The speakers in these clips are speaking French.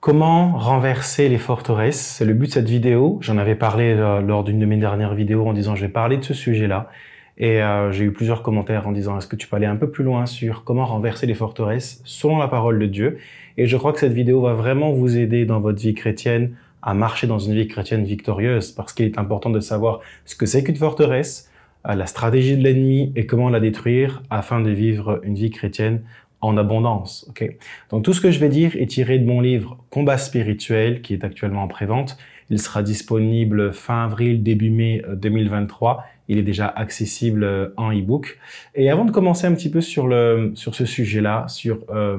Comment renverser les forteresses? C'est le but de cette vidéo. J'en avais parlé euh, lors d'une de mes dernières vidéos en disant je vais parler de ce sujet-là. Et euh, j'ai eu plusieurs commentaires en disant est-ce que tu peux aller un peu plus loin sur comment renverser les forteresses selon la parole de Dieu? Et je crois que cette vidéo va vraiment vous aider dans votre vie chrétienne à marcher dans une vie chrétienne victorieuse parce qu'il est important de savoir ce que c'est qu'une forteresse, euh, la stratégie de l'ennemi et comment la détruire afin de vivre une vie chrétienne en abondance. ok? Donc tout ce que je vais dire est tiré de mon livre Combat spirituel qui est actuellement en prévente. Il sera disponible fin avril, début mai 2023. Euh, Il est déjà accessible euh, en e-book. Et avant de commencer un petit peu sur, le, sur ce sujet-là, sur euh,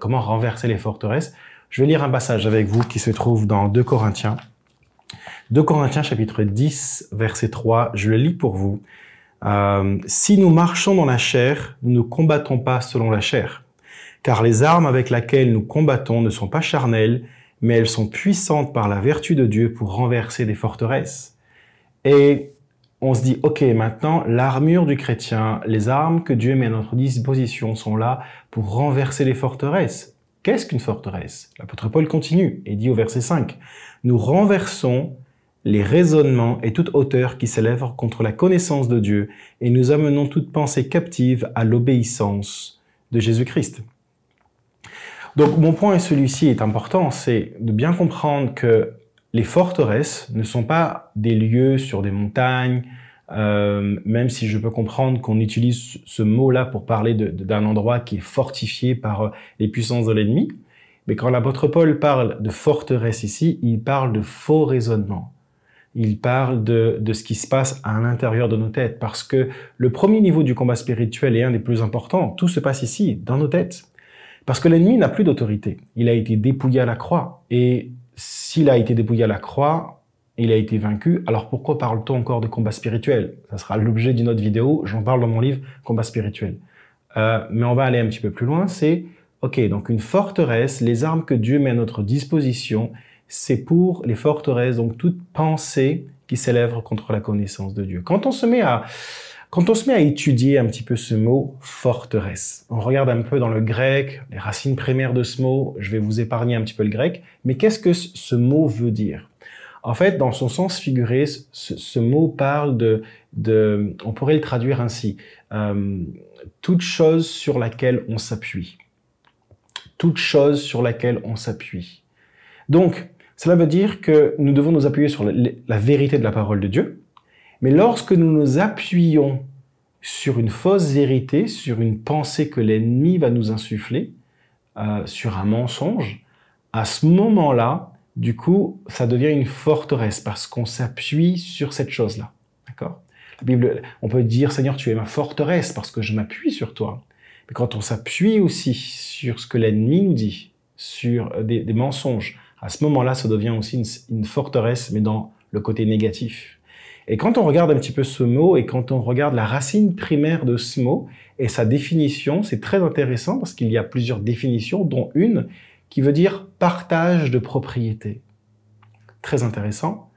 comment renverser les forteresses, je vais lire un passage avec vous qui se trouve dans 2 Corinthiens. 2 Corinthiens chapitre 10, verset 3. Je le lis pour vous. Euh, si nous marchons dans la chair, nous ne combattons pas selon la chair. Car les armes avec lesquelles nous combattons ne sont pas charnelles, mais elles sont puissantes par la vertu de Dieu pour renverser des forteresses. Et on se dit, ok, maintenant, l'armure du chrétien, les armes que Dieu met à notre disposition sont là pour renverser les forteresses. Qu'est-ce qu'une forteresse? L'apôtre Paul continue et dit au verset 5, nous renversons les raisonnements et toute hauteur qui s'élève contre la connaissance de Dieu, et nous amenons toute pensée captive à l'obéissance de Jésus-Christ. Donc mon point celui-ci est important, c'est de bien comprendre que les forteresses ne sont pas des lieux sur des montagnes, euh, même si je peux comprendre qu'on utilise ce mot-là pour parler d'un endroit qui est fortifié par euh, les puissances de l'ennemi. Mais quand l'apôtre Paul parle de forteresse ici, il parle de faux raisonnement il parle de, de, ce qui se passe à l'intérieur de nos têtes. Parce que le premier niveau du combat spirituel est un des plus importants. Tout se passe ici, dans nos têtes. Parce que l'ennemi n'a plus d'autorité. Il a été dépouillé à la croix. Et s'il a été dépouillé à la croix, il a été vaincu. Alors pourquoi parle-t-on encore de combat spirituel? Ça sera l'objet d'une autre vidéo. J'en parle dans mon livre Combat spirituel. Euh, mais on va aller un petit peu plus loin. C'est, ok, donc une forteresse, les armes que Dieu met à notre disposition, c'est pour les forteresses, donc toute pensée qui s'élève contre la connaissance de Dieu. Quand on se met à, quand on se met à étudier un petit peu ce mot forteresse, on regarde un peu dans le grec, les racines primaires de ce mot, je vais vous épargner un petit peu le grec, mais qu'est-ce que ce mot veut dire? En fait, dans son sens figuré, ce, mot parle de, de, on pourrait le traduire ainsi, euh, toute chose sur laquelle on s'appuie. Toute chose sur laquelle on s'appuie. Donc, cela veut dire que nous devons nous appuyer sur la, vérité de la parole de Dieu, mais lorsque nous nous appuyons sur une fausse vérité, sur une pensée que l'ennemi va nous insuffler, euh, sur un mensonge, à ce moment-là, du coup, ça devient une forteresse parce qu'on s'appuie sur cette chose-là. D'accord? La Bible, on peut dire Seigneur, tu es ma forteresse parce que je m'appuie sur toi. Mais quand on s'appuie aussi sur ce que l'ennemi nous dit, sur des mensonges, à ce moment-là, ça devient aussi une, forteresse, mais dans le côté négatif. Et quand on regarde un petit peu ce mot et quand on regarde la racine primaire de ce mot et sa définition, c'est très intéressant parce qu'il y a plusieurs définitions, dont une qui veut dire partage de propriété. Très intéressant.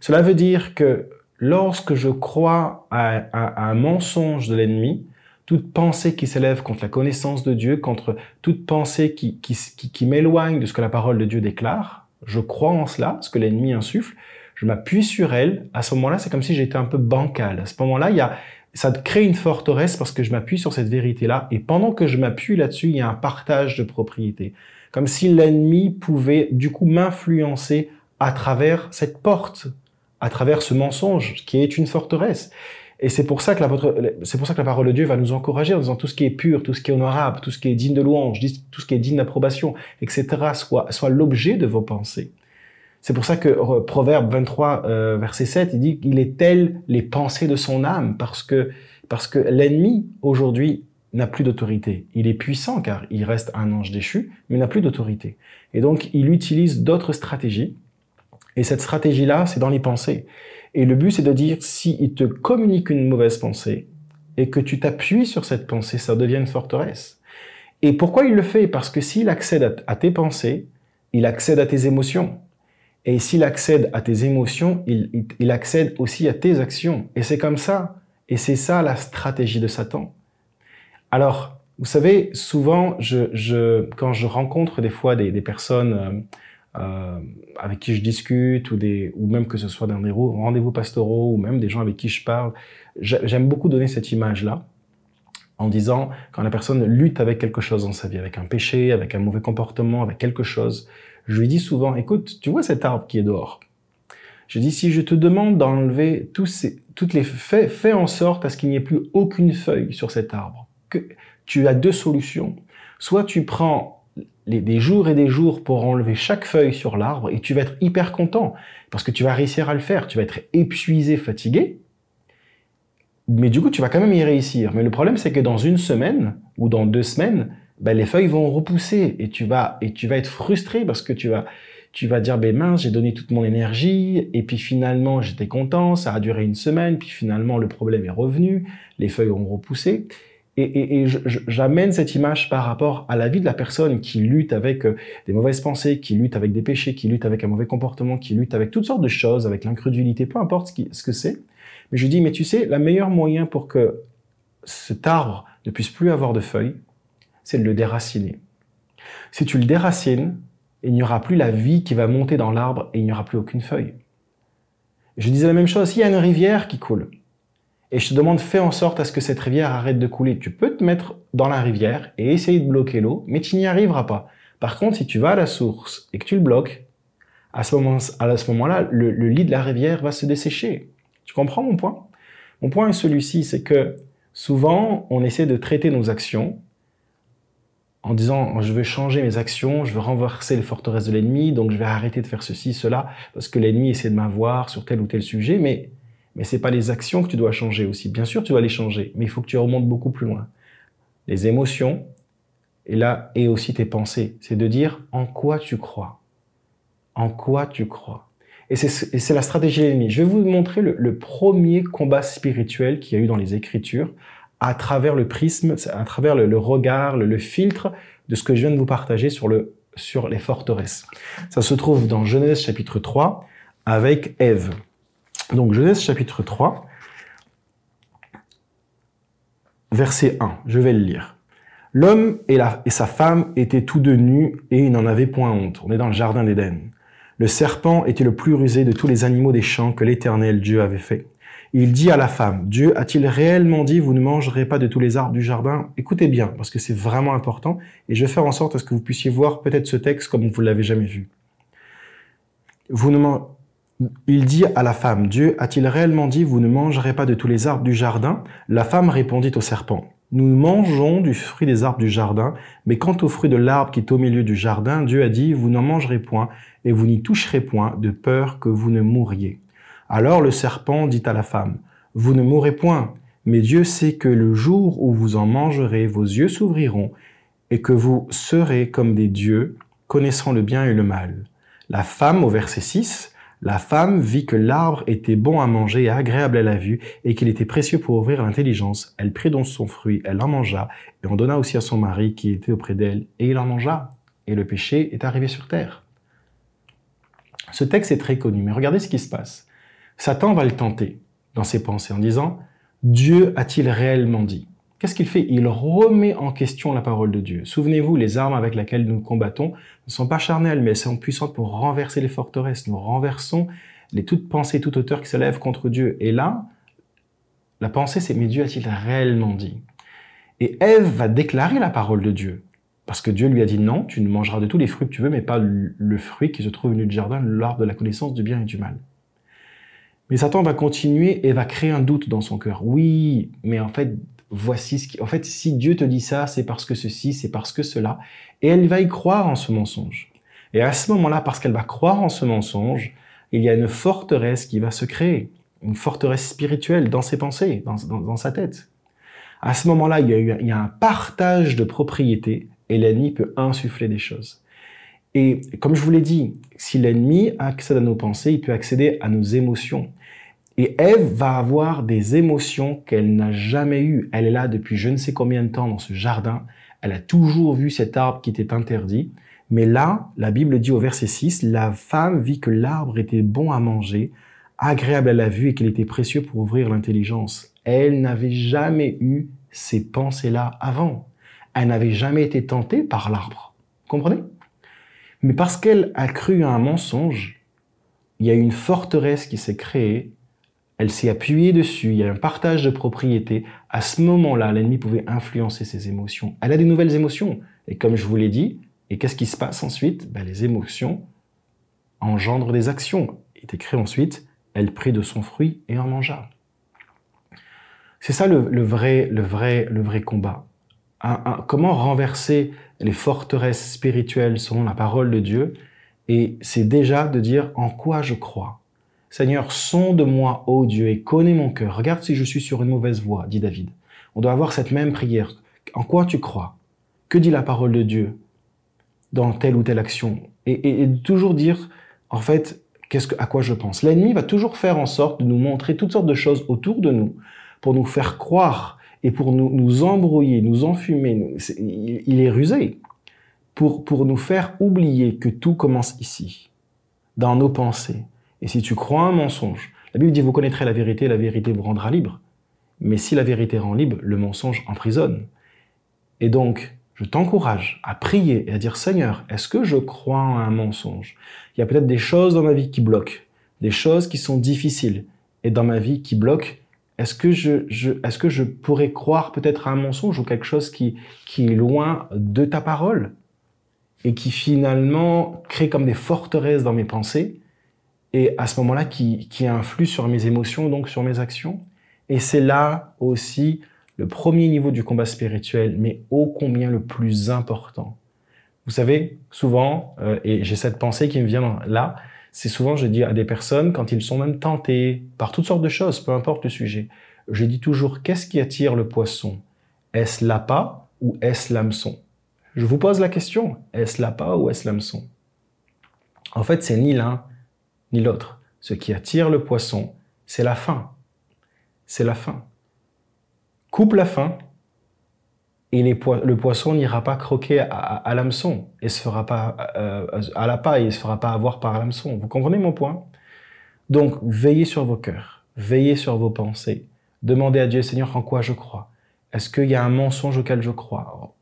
Cela veut dire que lorsque je crois à un mensonge de l'ennemi, toute pensée qui s'élève contre la connaissance de Dieu, contre toute pensée qui, qui, m'éloigne de ce que la parole de Dieu déclare, je crois en cela, ce que l'ennemi insuffle, je m'appuie sur elle, à ce moment-là, c'est comme si j'étais un peu bancal. À ce moment-là, il y a, ça crée une forteresse parce que je m'appuie sur cette vérité-là, et pendant que je m'appuie là-dessus, il y a un partage de propriété. Comme si l'ennemi pouvait, du coup, m'influencer à travers cette porte, à travers ce mensonge qui est une forteresse. Et c'est pour ça que la, parole de Dieu va nous encourager en disant tout ce qui est pur, tout ce qui est honorable, tout ce qui est digne de louange, tout ce qui est digne d'approbation, etc., soit, l'objet de vos pensées. C'est pour ça que euh, Proverbe 23, euh, verset 7, il dit qu'il est tel les pensées de son âme, parce que, parce que l'ennemi, aujourd'hui, n'a plus d'autorité. Il est puissant car il reste un ange déchu, mais il n'a plus d'autorité. Et donc, il utilise d'autres stratégies. Et cette stratégie-là, c'est dans les pensées. Et le but, c'est de dire, si il te communique une mauvaise pensée et que tu t'appuies sur cette pensée, ça devient une forteresse. Et pourquoi il le fait? Parce que s'il accède à tes pensées, il accède à tes émotions. Et s'il accède à tes émotions, il, accède aussi à tes actions. Et c'est comme ça. Et c'est ça la stratégie de Satan. Alors, vous savez, souvent, je, je, quand je rencontre des fois des, des personnes euh, avec qui je discute ou des ou même que ce soit dans des rendez-vous pastoraux ou même des gens avec qui je parle, j'aime beaucoup donner cette image là en disant quand la personne lutte avec quelque chose dans sa vie, avec un péché, avec un mauvais comportement, avec quelque chose, je lui dis souvent écoute, tu vois cet arbre qui est dehors? Je dis si je te demande d'enlever tous ces toutes les fais, fais en sorte à ce qu'il n'y ait plus aucune feuille sur cet arbre. Que tu as deux solutions. Soit tu prends des jours et des jours pour enlever chaque feuille sur l'arbre et tu vas être hyper content parce que tu vas réussir à le faire. Tu vas être épuisé, fatigué. Mais du coup, tu vas quand même y réussir. Mais le problème, c'est que dans une semaine ou dans deux semaines, ben, les feuilles vont repousser et tu vas, et tu vas être frustré parce que tu vas, tu vas dire, ben mince, j'ai donné toute mon énergie, et puis finalement, j'étais content, ça a duré une semaine, puis finalement, le problème est revenu, les feuilles ont repoussé. Et, j'amène cette image par rapport à la vie de la personne qui lutte avec euh, des mauvaises pensées, qui lutte avec des péchés, qui lutte avec un mauvais comportement, qui lutte avec toutes sortes de choses, avec l'incrédulité, peu importe ce, ce que c'est. Mais je dis, mais tu sais, la meilleure moyen pour que cet arbre ne puisse plus avoir de feuilles, c'est de le déraciner. Si tu le déracines, il n'y aura plus la vie qui va monter dans l'arbre et il n'y aura plus aucune feuille. Je disais la même chose, s'il y a une rivière qui coule, et je te demande, fais en sorte à ce que cette rivière arrête de couler. Tu peux te mettre dans la rivière et essayer de bloquer l'eau, mais tu n'y arriveras pas. Par contre, si tu vas à la source et que tu le bloques, à ce moment-là, le, le lit de la rivière va se dessécher. Tu comprends mon point? Mon point est celui-ci, c'est que souvent, on essaie de traiter nos actions en disant je veux changer mes actions, je veux renverser les forteresses de l'ennemi, donc je vais arrêter de faire ceci, cela, parce que l'ennemi essaie de m'avoir sur tel ou tel sujet, mais mais c'est pas les actions que tu dois changer aussi. Bien sûr, tu dois les changer, mais il faut que tu remontes beaucoup plus loin. Les émotions, et là, et aussi tes pensées. C'est de dire en quoi tu crois. En quoi tu crois. Et c'est la stratégie de l'ennemi. Je vais vous montrer le, premier combat spirituel qu'il y a eu dans les Écritures à travers le prisme, à travers le, regard, le, filtre de ce que je viens de vous partager sur, le, sur les forteresses. Ça se trouve dans Genèse chapitre 3 avec Ève. Donc Genèse chapitre 3, verset 1, je vais le lire. L'homme et, et sa femme étaient tous deux nus et ils n'en avaient point honte. On est dans le jardin d'Éden. Le serpent était le plus rusé de tous les animaux des champs que l'Éternel Dieu avait fait. Il dit à la femme, Dieu a-t-il réellement dit, vous ne mangerez pas de tous les arbres du jardin? Écoutez bien, parce que c'est vraiment important, et je vais faire en sorte à ce que vous puissiez voir peut-être ce texte comme vous l'avez jamais vu. Vous ne il dit à la femme, Dieu a-t-il réellement dit, vous ne mangerez pas de tous les arbres du jardin? La femme répondit au serpent, nous mangeons du fruit des arbres du jardin, mais quant au fruit de l'arbre qui est au milieu du jardin, Dieu a dit, vous n'en mangerez point, et vous n'y toucherez point, de peur que vous ne mouriez. Alors le serpent dit à la femme, vous ne mourrez point, mais Dieu sait que le jour où vous en mangerez, vos yeux s'ouvriront, et que vous serez comme des dieux, connaissant le bien et le mal. La femme, au verset 6, la femme vit que l'arbre était bon à manger et agréable à la vue, et qu'il était précieux pour ouvrir l'intelligence. Elle prit donc son fruit, elle en mangea, et en donna aussi à son mari qui était auprès d'elle, et il en mangea. Et le péché est arrivé sur terre. Ce texte est très connu, mais regardez ce qui se passe. Satan va le tenter dans ses pensées en disant, Dieu a-t-il réellement dit? Qu'est-ce qu'il fait? Il remet en question la parole de Dieu. Souvenez-vous, les armes avec lesquelles nous combattons ne sont pas charnelles, mais elles sont puissantes pour renverser les forteresses. Nous renversons les toutes pensées, toute hauteur qui s'élève contre Dieu. Et là, la pensée, c'est mais Dieu a-t-il réellement dit? Et Ève va déclarer la parole de Dieu. Parce que Dieu lui a dit non, tu ne mangeras de tous les fruits que tu veux, mais pas le fruit qui se trouve milieu du jardin, l'arbre de la connaissance du bien et du mal. Mais Satan va continuer et va créer un doute dans son cœur. Oui, mais en fait, voici ce qui... En fait, si Dieu te dit ça, c'est parce que ceci, c'est parce que cela. Et elle va y croire en ce mensonge. Et à ce moment-là, parce qu'elle va croire en ce mensonge, il y a une forteresse qui va se créer. Une forteresse spirituelle dans ses pensées, dans, sa tête. À ce moment-là, il, il y a un partage de propriété et l'ennemi peut insuffler des choses. Et comme je vous l'ai dit, si l'ennemi accède à nos pensées, il peut accéder à nos émotions. Et Ève va avoir des émotions qu'elle n'a jamais eues. Elle est là depuis je ne sais combien de temps dans ce jardin. Elle a toujours vu cet arbre qui était interdit. Mais là, la Bible dit au verset 6, la femme vit que l'arbre était bon à manger, agréable à la vue et qu'il était précieux pour ouvrir l'intelligence. Elle n'avait jamais eu ces pensées-là avant. Elle n'avait jamais été tentée par l'arbre. Comprenez? Mais parce qu'elle a cru à un mensonge, il y a une forteresse qui s'est créée, elle s'est appuyée dessus, il y a un partage de propriété. À ce moment-là, l'ennemi pouvait influencer ses émotions. Elle a des nouvelles émotions. Et comme je vous l'ai dit, et qu'est-ce qui se passe ensuite? Ben, Les émotions engendrent des actions. Il est écrit ensuite, elle prit de son fruit et en mangea. C'est ça le, vrai, le, vrai, le vrai combat. comment renverser les forteresses spirituelles selon la parole de Dieu? Et c'est déjà de dire en quoi je crois. Seigneur, sonde-moi, ô Dieu, et connais mon cœur. Regarde si je suis sur une mauvaise voie, dit David. On doit avoir cette même prière. En quoi tu crois? Que dit la parole de Dieu dans telle ou telle action? Et, toujours dire, en fait, qu'est-ce que, à quoi je pense? L'ennemi va toujours faire en sorte de nous montrer toutes sortes de choses autour de nous pour nous faire croire et pour nous, nous embrouiller, nous enfumer. il est rusé pour, pour nous faire oublier que tout commence ici, dans nos pensées. Et si tu crois un mensonge, la Bible dit vous connaîtrez la vérité, la vérité vous rendra libre. Mais si la vérité rend libre, le mensonge emprisonne. Et donc, je t'encourage à prier et à dire Seigneur, est-ce que je crois en un mensonge? Il y a peut-être des choses dans ma vie qui bloquent, des choses qui sont difficiles et dans ma vie qui bloquent est-ce que je, est-ce que je pourrais croire peut-être à un mensonge ou quelque chose qui, qui est loin de ta parole et qui finalement crée comme des forteresses dans mes pensées? Et à ce moment-là qui, qui influe sur mes émotions donc sur mes actions. Et c'est là aussi le premier niveau du combat spirituel mais ô combien le plus important. Vous savez souvent euh, et j'ai cette pensée qui me vient là c'est souvent, je dis à des personnes, quand ils sont même tentés par toutes sortes de choses, peu importe le sujet, je dis toujours, qu'est-ce qui attire le poisson? Est-ce l'appât ou est-ce l'hameçon? Je vous pose la question, est-ce l'appât ou est-ce l'hameçon? En fait, c'est ni l'un ni l'autre. Ce qui attire le poisson, c'est la faim. C'est la faim. Coupe la faim, et le poisson n'ira pas croquer à, l'hameçon et se fera pas euh, à la paille et se fera pas avoir par l'hameçon. Vous comprenez mon point? Donc veillez sur vos cœurs, veillez sur vos pensées, demandez à Dieu Seigneur en quoi je crois? Est-ce qu'il y a un mensonge auquel je crois?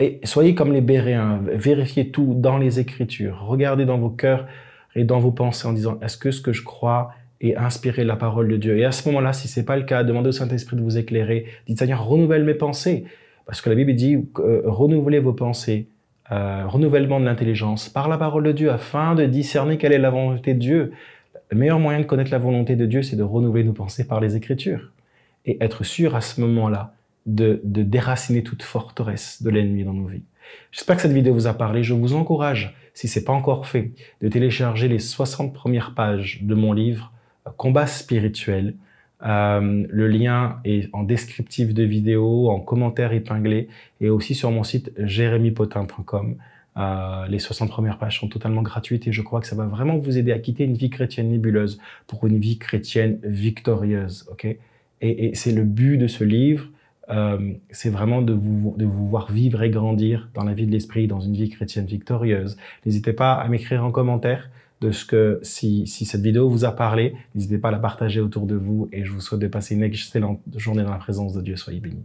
Et soyez comme les Béréens, vérifiez tout dans les Écritures, regardez dans vos cœurs et dans vos pensées en disant est-ce que ce que je crois est inspiré de la parole de Dieu? Et à ce moment-là, si c'est pas le cas, demandez au Saint-Esprit de vous éclairer. Dites Seigneur, renouvelle mes pensées. Parce que la Bible dit euh, renouvelez vos pensées, euh, renouvellement de l'intelligence par la parole de Dieu afin de discerner quelle est la volonté de Dieu. Le meilleur moyen de connaître la volonté de Dieu, c'est de renouveler nos pensées par les Écritures et être sûr à ce moment-là de, de déraciner toute forteresse de l'ennemi dans nos vies. J'espère que cette vidéo vous a parlé. Je vous encourage, si c'est pas encore fait, de télécharger les 60 premières pages de mon livre Combat spirituel euh, le lien est en descriptif de vidéo, en commentaire épinglé et aussi sur mon site jérémypotin.com. Euh, les 60 premières pages sont totalement gratuites et je crois que ça va vraiment vous aider à quitter une vie chrétienne nébuleuse pour une vie chrétienne victorieuse. ok? Et c'est le but de ce livre, euh, c'est vraiment de vous, de vous voir vivre et grandir dans la vie de l'esprit, dans une vie chrétienne victorieuse. N'hésitez pas à m'écrire en commentaire de ce que si, si cette vidéo vous a parlé, n'hésitez pas à la partager autour de vous et je vous souhaite de passer une excellente journée dans la présence de Dieu. Soyez bénis.